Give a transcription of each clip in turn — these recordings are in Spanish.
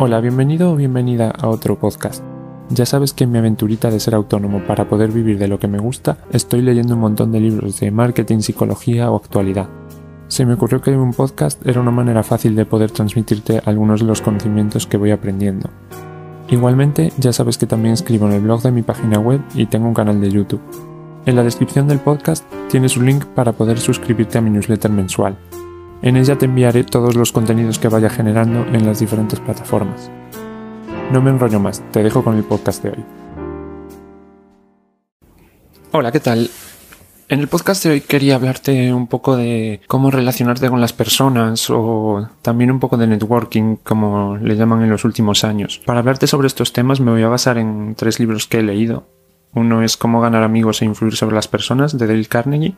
Hola, bienvenido o bienvenida a otro podcast. Ya sabes que en mi aventurita de ser autónomo para poder vivir de lo que me gusta, estoy leyendo un montón de libros de marketing, psicología o actualidad. Se me ocurrió que un podcast era una manera fácil de poder transmitirte algunos de los conocimientos que voy aprendiendo. Igualmente, ya sabes que también escribo en el blog de mi página web y tengo un canal de YouTube. En la descripción del podcast tienes un link para poder suscribirte a mi newsletter mensual. En ella te enviaré todos los contenidos que vaya generando en las diferentes plataformas. No me enrollo más, te dejo con el podcast de hoy. Hola, ¿qué tal? En el podcast de hoy quería hablarte un poco de cómo relacionarte con las personas o también un poco de networking, como le llaman en los últimos años. Para hablarte sobre estos temas me voy a basar en tres libros que he leído. Uno es Cómo ganar amigos e influir sobre las personas de Dale Carnegie.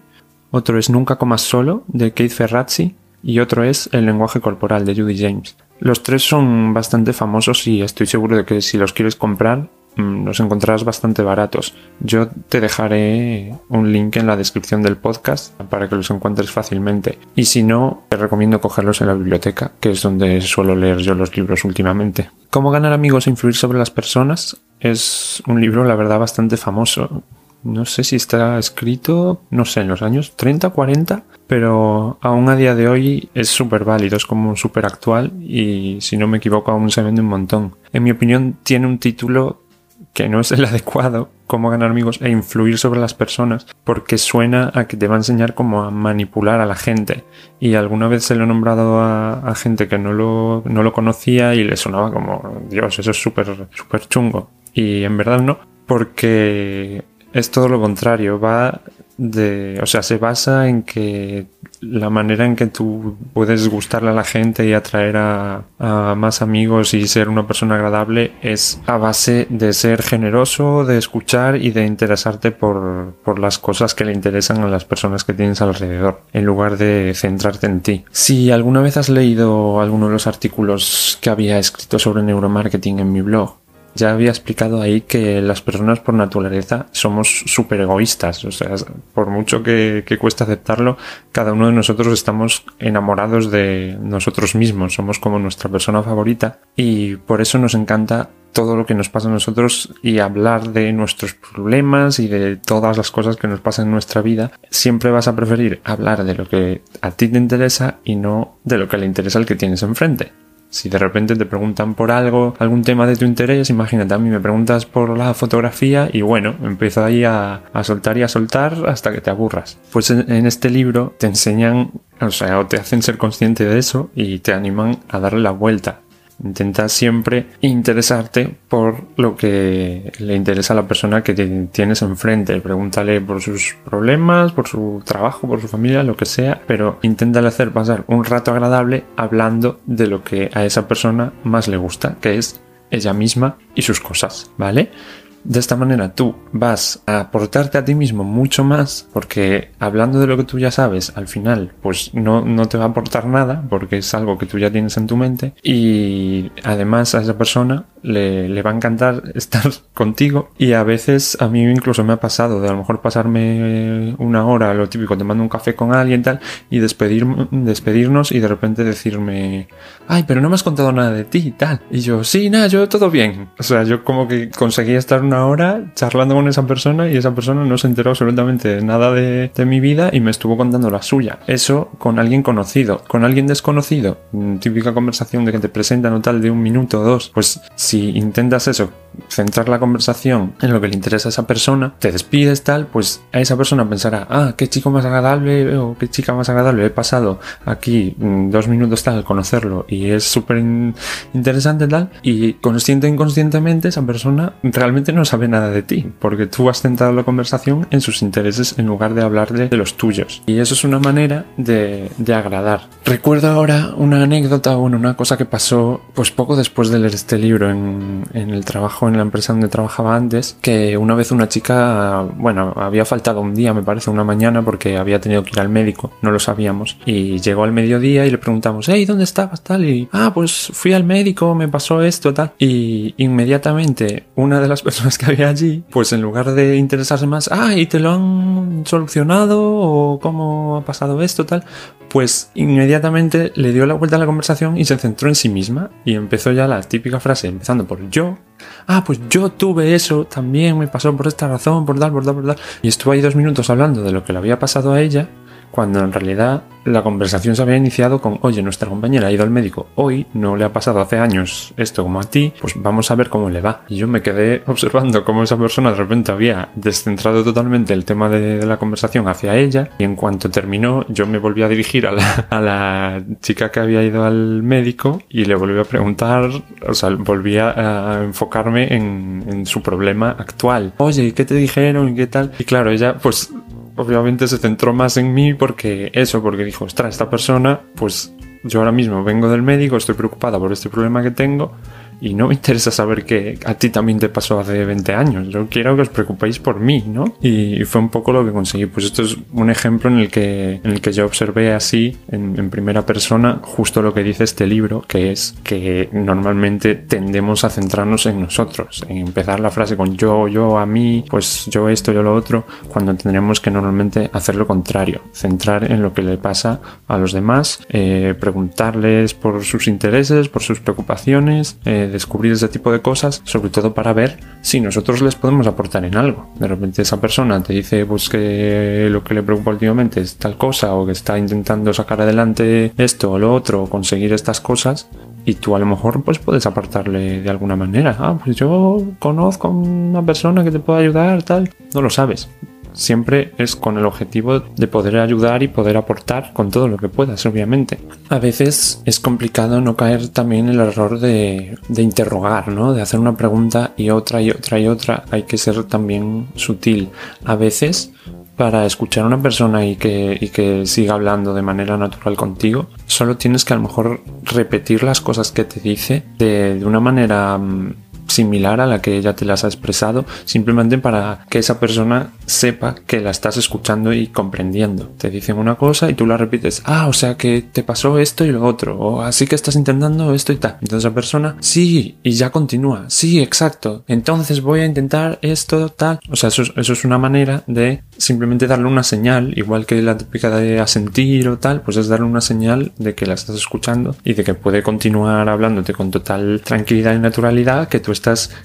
Otro es Nunca comas solo de Keith Ferrazzi y otro es El lenguaje corporal de Judy James. Los tres son bastante famosos y estoy seguro de que si los quieres comprar mm, los encontrarás bastante baratos. Yo te dejaré un link en la descripción del podcast para que los encuentres fácilmente. Y si no, te recomiendo cogerlos en la biblioteca, que es donde suelo leer yo los libros últimamente. Cómo ganar amigos e influir sobre las personas es un libro, la verdad, bastante famoso no sé si está escrito, no sé, en los años 30, 40, pero aún a día de hoy es súper válido, es como súper actual y si no me equivoco aún se vende un montón. En mi opinión tiene un título que no es el adecuado, cómo ganar amigos e influir sobre las personas, porque suena a que te va a enseñar cómo a manipular a la gente. Y alguna vez se lo he nombrado a, gente que no lo, no lo conocía y le sonaba como, Dios, eso es súper, súper chungo. Y en verdad no, porque es todo lo contrario, va de, o sea, se basa en que la manera en que tú puedes gustarle a la gente y atraer a, más amigos y ser una persona agradable es a base de ser generoso, de escuchar y de interesarte por, por las cosas que le interesan a las personas que tienes alrededor, en lugar de centrarte en ti. Si alguna vez has leído alguno de los artículos que había escrito sobre neuromarketing en mi blog, ya había explicado ahí que las personas por naturaleza somos súper egoístas. O sea, por mucho que, que cueste aceptarlo, cada uno de nosotros estamos enamorados de nosotros mismos. Somos como nuestra persona favorita y por eso nos encanta todo lo que nos pasa a nosotros y hablar de nuestros problemas y de todas las cosas que nos pasan en nuestra vida, siempre vas a preferir hablar de lo que a ti te interesa y no de lo que le interesa al que tienes enfrente. Si de repente te preguntan por algo, algún tema de tu interés, imagínate, a mí me preguntas por la fotografía y bueno, empiezo ahí a, soltar y a soltar hasta que te aburras. Pues en, este libro te enseñan, o sea, o te hacen ser consciente de eso y te animan a darle la vuelta. Intenta siempre interesarte por lo que le interesa a la persona que tienes enfrente. Pregúntale por sus problemas, por su trabajo, por su familia, lo que sea, pero inténtale hacer pasar un rato agradable hablando de lo que a esa persona más le gusta, que es ella misma y sus cosas, ¿vale? De esta manera tú vas a aportarte a ti mismo mucho más porque hablando de lo que tú ya sabes, al final pues no, no te va a aportar nada porque es algo que tú ya tienes en tu mente y además a esa persona le, le, va a encantar estar contigo y a veces a mí incluso me ha pasado de a lo mejor pasarme una hora, lo típico, te mando un café con alguien tal y despedir, despedirnos y de repente decirme, ay, pero no me has contado nada de ti y tal. Y yo, sí, nada, yo todo bien. O sea, yo como que conseguí estar una hora charlando con esa persona y esa persona no se enteró absolutamente nada de, de mi vida y me estuvo contando la suya. Eso con alguien conocido. Con alguien desconocido, típica conversación de que te presentan o tal de un minuto o dos, pues si intentas eso, centrar la conversación en lo que le interesa a esa persona, te despides tal, pues a esa persona pensará, ah, qué chico más agradable o qué chica más agradable, he pasado aquí mm, dos minutos tal al conocerlo y es súper interesante tal, y consciente o inconscientemente esa persona realmente no sabe nada de ti, porque tú has centrado la conversación en sus intereses en lugar de hablarle de los tuyos. Y eso es una manera de, de agradar. Recuerdo ahora una anécdota, bueno, una cosa que pasó pues poco después de leer este libro en, en el trabajo en la empresa donde trabajaba antes que una vez una chica, bueno, había faltado un día, me parece, una mañana porque había tenido que ir al médico, no lo sabíamos. Y llegó al mediodía y le preguntamos, hey, ¿dónde estabas? Tal, y, ah, pues fui al médico, me pasó esto, tal. Y inmediatamente una de las personas que había allí, pues en lugar de interesarse más, ah, ¿y te lo han solucionado? ¿O cómo ha pasado esto, tal? Pues inmediatamente le dio la vuelta a la conversación y se centró en sí misma y empezó ya la típica frase, empezando por yo. Ah, pues yo tuve eso, también me pasó por esta razón, por tal, por tal, por tal. Y estuvo ahí dos minutos hablando de lo que le había pasado a ella cuando en realidad la conversación se había iniciado con, oye, nuestra compañera ha ido al médico hoy, no le ha pasado hace años esto como a ti, pues vamos a ver cómo le va. Y yo me quedé observando cómo esa persona de repente había descentrado totalmente el tema de, la conversación hacia ella y en cuanto terminó yo me volví a dirigir a la, chica que había ido al médico y le volví a preguntar, o sea, volví a, enfocarme en, en su problema actual. Oye, ¿qué te dijeron? ¿Y qué tal? Y claro, ella pues obviamente se centró más en mí porque eso, porque dijo, ostras, esta persona, pues yo ahora mismo vengo del médico, estoy preocupada por este problema que tengo y no me interesa saber que a ti también te pasó hace 20 años. Yo quiero que os preocupéis por mí, ¿no? Y, fue un poco lo que conseguí. Pues esto es un ejemplo en el que, en el que yo observé así, en, primera persona, justo lo que dice este libro, que es que normalmente tendemos a centrarnos en nosotros, en empezar la frase con yo, yo, a mí, pues yo esto, yo lo otro, cuando tendríamos que normalmente hacer lo contrario, centrar en lo que le pasa a los demás, eh, preguntarles por sus intereses, por sus preocupaciones, eh, descubrir ese tipo de cosas, sobre todo para ver si nosotros les podemos aportar en algo. De repente esa persona te dice pues que lo que le preocupa últimamente es tal cosa o que está intentando sacar adelante esto o lo otro o conseguir estas cosas y tú a lo mejor pues puedes aportarle de alguna manera. Ah, pues yo conozco a una persona que te puede ayudar, tal. No lo sabes siempre es con el objetivo de poder ayudar y poder aportar con todo lo que puedas, obviamente. A veces es complicado no caer también en el error de, interrogar, ¿no? De hacer una pregunta y otra y otra y otra. Hay que ser también sutil. A veces para escuchar a una persona y que, y que, siga hablando de manera natural contigo, solo tienes que a lo mejor repetir las cosas que te dice de, de una manera mm, similar a la que ella te las ha expresado, simplemente para que esa persona sepa que la estás escuchando y comprendiendo. Te dicen una cosa y tú la repites, ah, o sea que te pasó esto y lo otro, o así que estás intentando esto y tal. Entonces la persona, sí, y ya continúa, sí, exacto, entonces voy a intentar esto, tal. O sea, eso, eso es una manera de simplemente darle una señal, igual que la típica de asentir o tal, pues es darle una señal de que la estás escuchando y de que puede continuar hablándote con total tranquilidad y naturalidad, que tú estás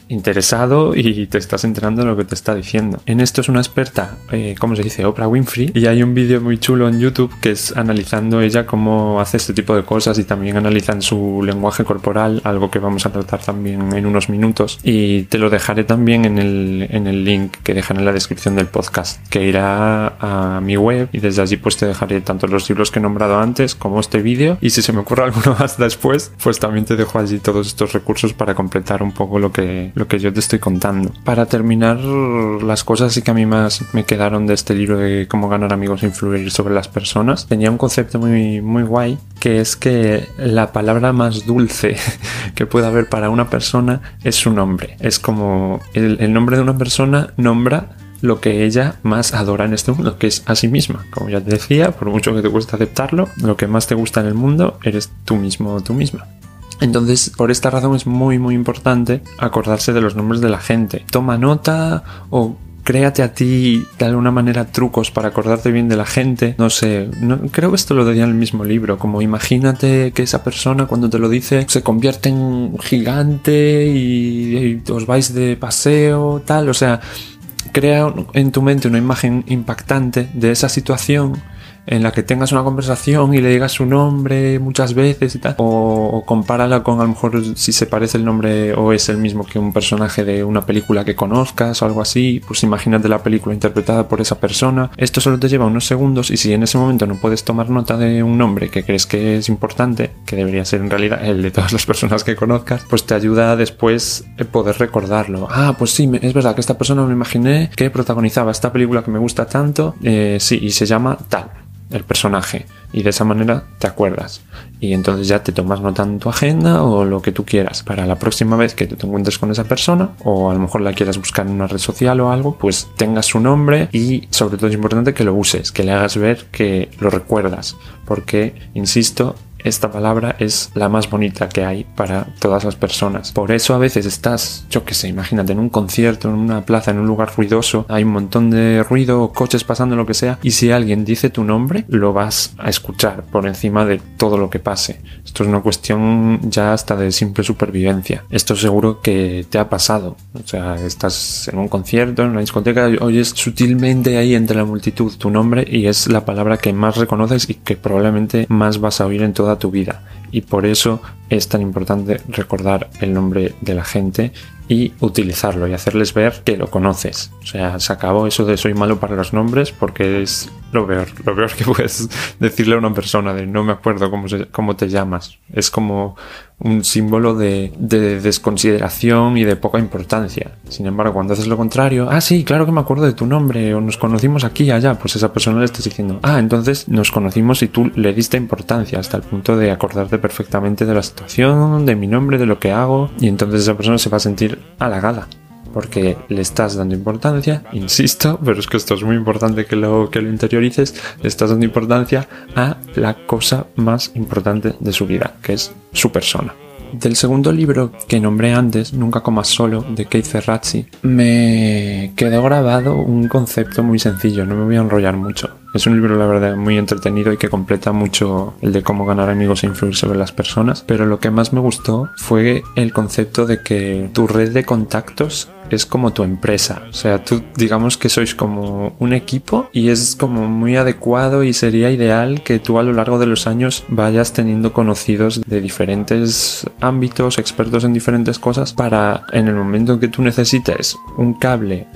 interesado y te estás enterando de lo que te está diciendo. En esto es una experta, eh, ¿cómo se dice? Oprah Winfrey, y hay un vídeo muy chulo en YouTube que es analizando ella cómo hace este tipo de cosas y también analizan su lenguaje corporal, algo que vamos a tratar también en unos minutos. Y te lo dejaré también en el, en el link que dejan en la descripción del podcast, que irá a mi web y desde allí pues te dejaré tanto los libros que he nombrado antes como este vídeo y si se me ocurre alguno más después pues también te dejo allí todos estos recursos para completar un poco lo que, lo que yo te estoy contando. Para terminar las cosas sí que a mí más me quedaron de este libro de cómo ganar amigos e influir sobre las personas tenía un concepto muy, muy guay que es que la palabra más dulce que puede haber para una persona es su nombre. Es como el, el nombre de una persona nombra lo que ella más adora en este mundo, que es a sí misma. Como ya te decía, por mucho que te cueste aceptarlo, lo que más te gusta en el mundo eres tú mismo o tú misma. Entonces, por esta razón es muy muy importante acordarse de los nombres de la gente. Toma nota o créate a ti de alguna manera trucos para acordarte bien de la gente. No sé, creo que esto lo decía en el mismo libro, como imagínate que esa persona cuando te lo dice se convierte en gigante y os vais de paseo, tal, o sea, crea en tu mente una imagen impactante de esa situación en la que tengas una conversación y le digas su nombre muchas veces y tal, o, compárala con a lo mejor si se parece el nombre o es el mismo que un personaje de una película que conozcas o algo así, pues imagínate la película interpretada por esa persona. Esto solo te lleva unos segundos y si en ese momento no puedes tomar nota de un nombre que crees que es importante, que debería ser en realidad el de todas las personas que conozcas, pues te ayuda después poder recordarlo. Ah, pues sí, es verdad que esta persona me imaginé que protagonizaba esta película que me gusta tanto, eh, sí, y se llama tal el personaje y de esa manera te acuerdas. Y entonces ya te tomas nota en tu agenda o lo que tú quieras. Para la próxima vez que te encuentres con esa persona o a lo mejor la quieras buscar en una red social o algo pues tengas su nombre y sobre todo es importante que lo uses que le hagas ver que lo recuerdas. Porque insisto esta palabra es la más bonita que hay para todas las personas. Por eso a veces estás, yo qué sé, imagínate, en un concierto, en una plaza, en un lugar ruidoso, hay un montón de ruido, coches pasando, lo que sea, y si alguien dice tu nombre, lo vas a escuchar por encima de todo lo que pase. Esto es una cuestión ya hasta de simple supervivencia. Esto seguro que te ha pasado. O sea, estás en un concierto, en una discoteca, oyes sutilmente ahí entre la multitud tu nombre y es la palabra que más reconoces y que probablemente más vas a oír en toda tu vida y por eso es tan importante recordar el nombre de la gente y utilizarlo y hacerles ver que lo conoces. O sea, se acabó eso de soy malo para los nombres porque es lo peor, lo peor que puedes decirle a una persona de no me acuerdo cómo, cómo te llamas. Es como un símbolo de, de, desconsideración y de poca importancia. Sin embargo, cuando haces lo contrario, ah, sí, claro que me acuerdo de tu nombre, o nos conocimos aquí y allá, pues esa persona le estás diciendo, ah, entonces nos conocimos y tú le diste importancia hasta el punto de acordarte perfectamente de la situación, de mi nombre, de lo que hago, y entonces esa persona se va a sentir halagada porque le estás dando importancia, insisto, pero es que esto es muy importante que lo, que lo interiorices, le estás dando importancia a la cosa más importante de su vida, que es su persona. Del segundo libro que nombré antes, Nunca comas solo, de Keith Ferrazzi, me quedó grabado un concepto muy sencillo, no me voy a enrollar mucho. Es un libro, la verdad, muy entretenido y que completa mucho el de cómo ganar amigos e influir sobre las personas, pero lo que más me gustó fue el concepto de que tu red de contactos es como tu empresa. O sea, tú digamos que sois como un equipo y es como muy adecuado y sería ideal que tú a lo largo de los años vayas teniendo conocidos de diferentes ámbitos, expertos en diferentes cosas, para en el momento en que tú necesites un cable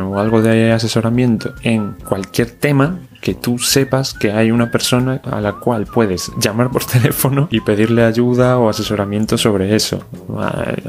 o algo de asesoramiento en cualquier tema, que tú sepas que hay una persona a la cual puedes llamar por teléfono y pedirle ayuda o asesoramiento sobre eso.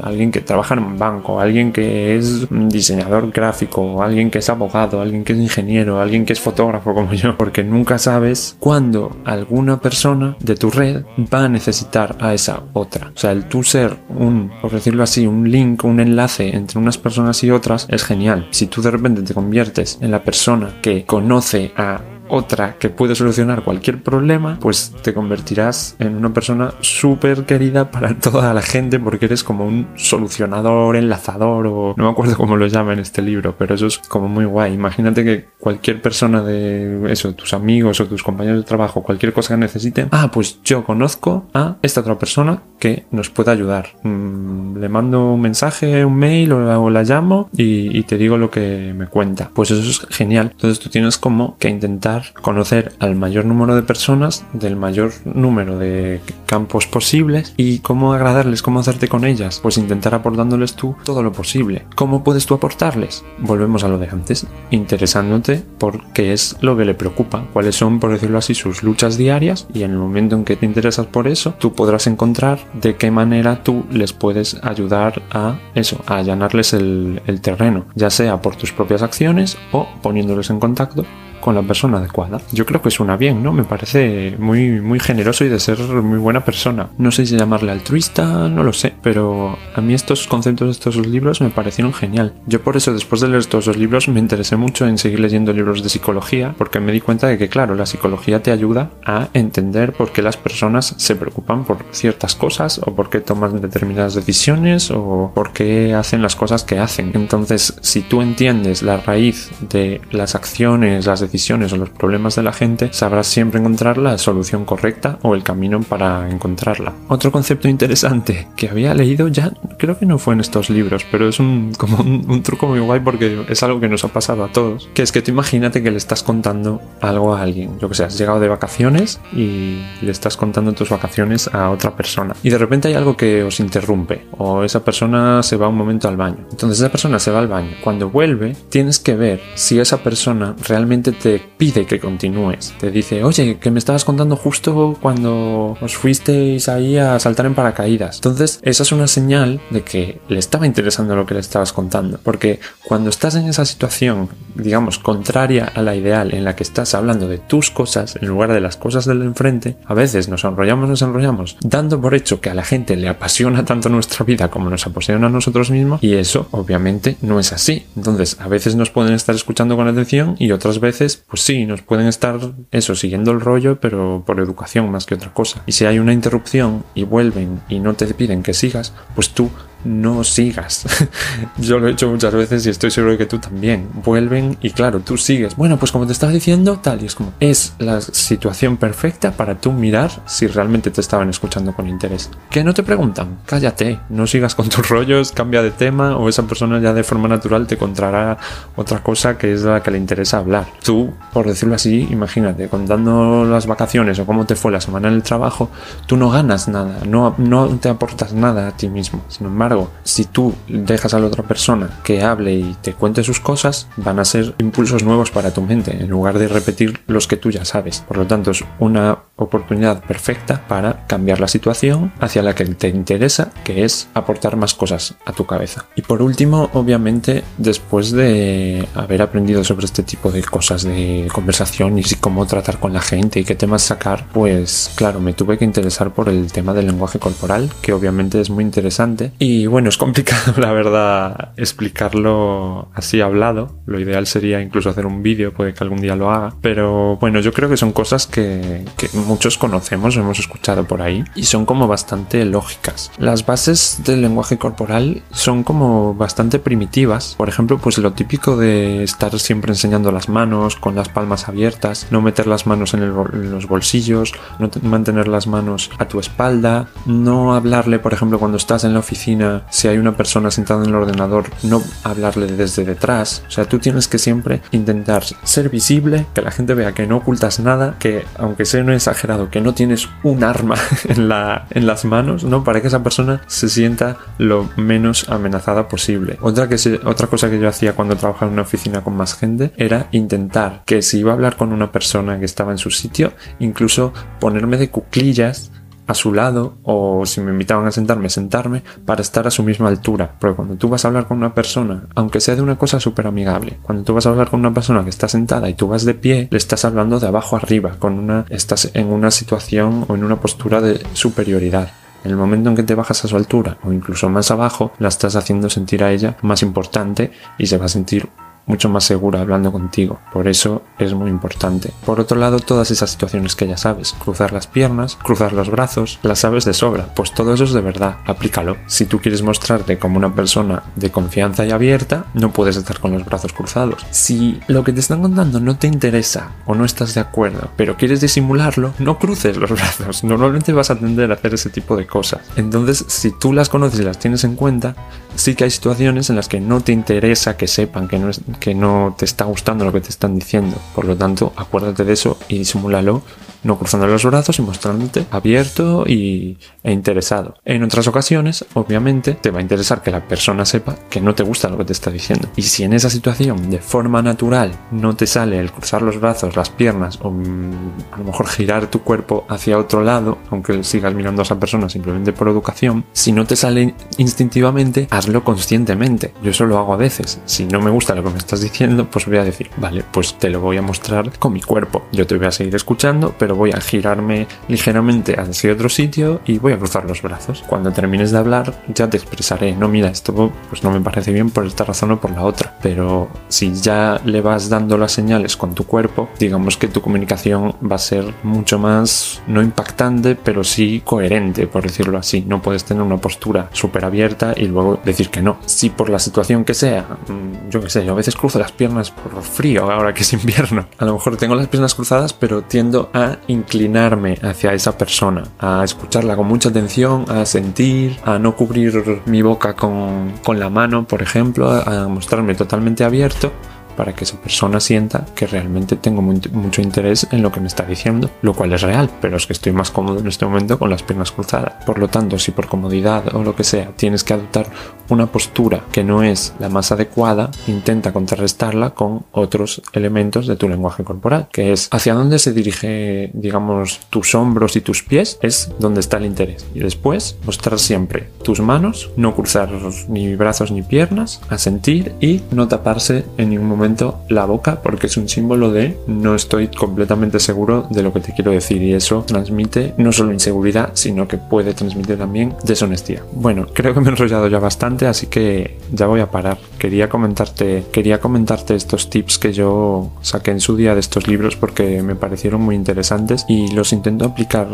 Alguien que trabaja en un banco, alguien que es diseñador gráfico, alguien que es abogado, alguien que es ingeniero, alguien que es fotógrafo como yo, porque nunca sabes cuándo alguna persona de tu red va a necesitar a esa otra. O sea, el tú ser un, por decirlo así, un link, un enlace entre unas personas y otras es genial. Si tú de repente te conviertes en la persona que conoce a otra que puede solucionar cualquier problema, pues te convertirás en una persona súper querida para toda la gente porque eres como un solucionador, enlazador o no me acuerdo cómo lo llama en este libro, pero eso es como muy guay. Imagínate que cualquier persona de eso, tus amigos o tus compañeros de trabajo, cualquier cosa que necesiten, ah, pues yo conozco a esta otra persona que nos puede ayudar. Mm, le mando un mensaje, un mail o la, llamo y, y te digo lo que me cuenta. Pues eso es genial. Entonces tú tienes como que intentar conocer al mayor número de personas del mayor número de campos posibles y cómo agradarles, cómo hacerte con ellas. Pues intentar aportándoles tú todo lo posible. ¿Cómo puedes tú aportarles? Volvemos a lo de antes, interesándote por qué es lo que le preocupa, cuáles son, por decirlo así, sus luchas diarias y en el momento en que te interesas por eso, tú podrás encontrar de qué manera tú les puedes ayudar a eso, a allanarles el, el terreno, ya sea por tus propias acciones o poniéndoles en contacto con la persona adecuada. Yo creo que suena bien, ¿no? Me parece muy, muy generoso y de ser muy buena persona. No sé si llamarle altruista, no lo sé, pero a mí estos conceptos de estos libros me parecieron genial. Yo por eso después de leer estos dos libros me interesé mucho en seguir leyendo libros de psicología, porque me di cuenta de que, claro, la psicología te ayuda a entender por qué las personas se preocupan por ciertas cosas o por qué toman determinadas decisiones o por qué hacen las cosas que hacen. Entonces, si tú entiendes la raíz de las acciones, las decisiones, o los problemas de la gente, sabrás siempre encontrar la solución correcta o el camino para encontrarla. Otro concepto interesante que había leído ya, creo que no fue en estos libros, pero es un, como un, truco muy guay porque es algo que nos ha pasado a todos, que es que tú imagínate que le estás contando algo a alguien, yo que sé, has llegado de vacaciones y le estás contando tus vacaciones a otra persona y de repente hay algo que os interrumpe o esa persona se va un momento al baño. Entonces esa persona se va al baño. Cuando vuelve, tienes que ver si esa persona realmente te pide que continúes. Te dice, oye, que me estabas contando justo cuando os fuisteis ahí a saltar en paracaídas. Entonces, esa es una señal de que le estaba interesando lo que le estabas contando. Porque cuando estás en esa situación, digamos, contraria a la ideal, en la que estás hablando de tus cosas en lugar de las cosas del enfrente, a veces nos enrollamos, nos enrollamos, dando por hecho que a la gente le apasiona tanto nuestra vida como nos apasiona a nosotros mismos, y eso obviamente no es así. Entonces, a veces nos pueden estar escuchando con atención y otras veces, pues sí, nos pueden estar eso, siguiendo el rollo, pero por educación más que otra cosa. Y si hay una interrupción y vuelven y no te piden que sigas, pues tú no sigas. Yo lo he hecho muchas veces y estoy seguro de que tú también. Vuelven y claro, tú sigues. Bueno, pues como te estaba diciendo, tal, y es como, es la situación perfecta para tú mirar si realmente te estaban escuchando con interés. Que no te preguntan, cállate, no sigas con tus rollos, cambia de tema o esa persona ya de forma natural te encontrará otra cosa que es la que le interesa hablar. Tú, por decirlo así, imagínate, contando las vacaciones o cómo te fue la semana en el trabajo, tú no ganas nada, no, no te aportas nada a ti mismo. Sin embargo, si tú dejas a la otra persona que hable y te cuente sus cosas, van a ser impulsos nuevos para tu mente, en lugar de repetir los que tú ya sabes. Por lo tanto, es una oportunidad perfecta para cambiar la situación hacia la que te interesa, que es aportar más cosas a tu cabeza. Y por último, obviamente, después de haber aprendido sobre este tipo de cosas de conversación y cómo tratar con la gente y qué temas sacar, pues claro, me tuve que interesar por el tema del lenguaje corporal, que obviamente es muy interesante. Y bueno, es complicado, la verdad, explicarlo así hablado. Lo ideal sería incluso hacer un vídeo, puede que algún día lo haga. Pero bueno, yo creo que son cosas que, que muchos conocemos, hemos escuchado por ahí, y son como bastante lógicas. Las bases del lenguaje corporal son como bastante primitivas. Por ejemplo, pues lo típico de estar siempre enseñando las manos con las palmas abiertas, no meter las manos en, los bolsillos, no mantener las manos a tu espalda, no hablarle, por ejemplo, cuando estás en la oficina, si hay una persona sentada en el ordenador, no hablarle desde detrás. O sea, tú tienes que siempre intentar ser visible, que la gente vea que no ocultas nada, que aunque sea no es que no tienes un arma en, la, en las manos, ¿no? Para que esa persona se sienta lo menos amenazada posible. Otra, que otra cosa que yo hacía cuando trabajaba en una oficina con más gente era intentar que si iba a hablar con una persona que estaba en su sitio, incluso ponerme de cuclillas a su lado o si me invitaban a sentarme, sentarme para estar a su misma altura. Porque cuando tú vas a hablar con una persona, aunque sea de una cosa súper amigable, cuando tú vas a hablar con una persona que está sentada y tú vas de pie, le estás hablando de abajo arriba, con una, estás en una situación o en una postura de superioridad. En el momento en que te bajas a su altura o incluso más abajo, la estás haciendo sentir a ella más importante y se va a sentir mucho más segura hablando contigo. Por eso es muy importante. Por otro lado, todas esas situaciones que ya sabes, cruzar las piernas, cruzar los brazos, las sabes de sobra. Pues todo eso es de verdad, aplícalo. Si tú quieres mostrarte como una persona de confianza y abierta, no puedes estar con los brazos cruzados. Si lo que te están contando no te interesa o no estás de acuerdo, pero quieres disimularlo, no cruces los brazos. Normalmente vas a tender a hacer ese tipo de cosas. Entonces, si tú las conoces y las tienes en cuenta, sí que hay situaciones en las que no te interesa que sepan que no, es, que no te está gustando lo que te están diciendo. Por lo tanto, acuérdate de eso y disimúlalo no cruzando los brazos y mostrándote abierto y, e interesado. En otras ocasiones, obviamente, te va a interesar que la persona sepa que no te gusta lo que te está diciendo. Y si en esa situación, de forma natural, no te sale el cruzar los brazos, las piernas o mm, a lo mejor girar tu cuerpo hacia otro lado, aunque sigas mirando a esa persona simplemente por educación, si no te sale instintivamente, hazlo conscientemente. Yo eso lo hago a veces. Si no me gusta lo que me estás diciendo, pues voy a decir, vale, pues te lo voy a mostrar con mi cuerpo. Yo te voy a seguir escuchando, pero voy a girarme ligeramente hacia otro sitio y voy a cruzar los brazos. Cuando termines de hablar ya te expresaré, no mira, esto pues no me parece bien por esta razón o por la otra, pero si ya le vas dando las señales con tu cuerpo, digamos que tu comunicación va a ser mucho más, no impactante, pero sí coherente, por decirlo así. No puedes tener una postura súper abierta y luego decir que no. Si por la situación que sea, mm, yo qué sé, yo a veces cruzo las piernas por frío ahora que es invierno. A lo mejor tengo las piernas cruzadas, pero tiendo a inclinarme hacia esa persona, a escucharla con mucha atención, a sentir, a no cubrir mi boca con, con la mano, por ejemplo, a mostrarme totalmente abierto para que esa persona sienta que realmente tengo mucho interés en lo que me está diciendo, lo cual es real, pero es que estoy más cómodo en este momento con las piernas cruzadas. Por lo tanto, si por comodidad o lo que sea tienes que adoptar una postura que no es la más adecuada, intenta contrarrestarla con otros elementos de tu lenguaje corporal, que es hacia dónde se dirige, digamos, tus hombros y tus pies, es donde está el interés. Y después mostrar siempre tus manos, no cruzar ni brazos ni piernas, a sentir y no taparse en ningún momento la boca porque es un símbolo de no estoy completamente seguro de lo que te quiero decir y eso transmite no solo inseguridad, sino que puede transmitir también deshonestidad. Bueno, creo que me he enrollado ya bastante, así que ya voy a parar. Quería comentarte, quería comentarte estos tips que yo saqué en su día de estos libros porque me parecieron muy interesantes y los intento aplicar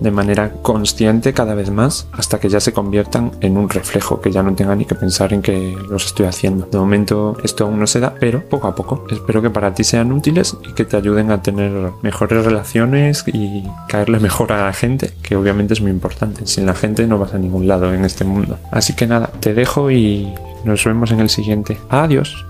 de manera consciente cada vez más hasta que ya se conviertan en un reflejo, que ya no tenga ni que pensar en que los estoy haciendo. De momento esto aún no se da, pero poco a poco. Espero que para ti sean útiles y que te ayuden a tener mejores relaciones y caerle mejor a la gente, que obviamente es muy importante. Sin la gente no vas a ningún lado en este mundo. Así que nada, te dejo y nos vemos en el Adiós.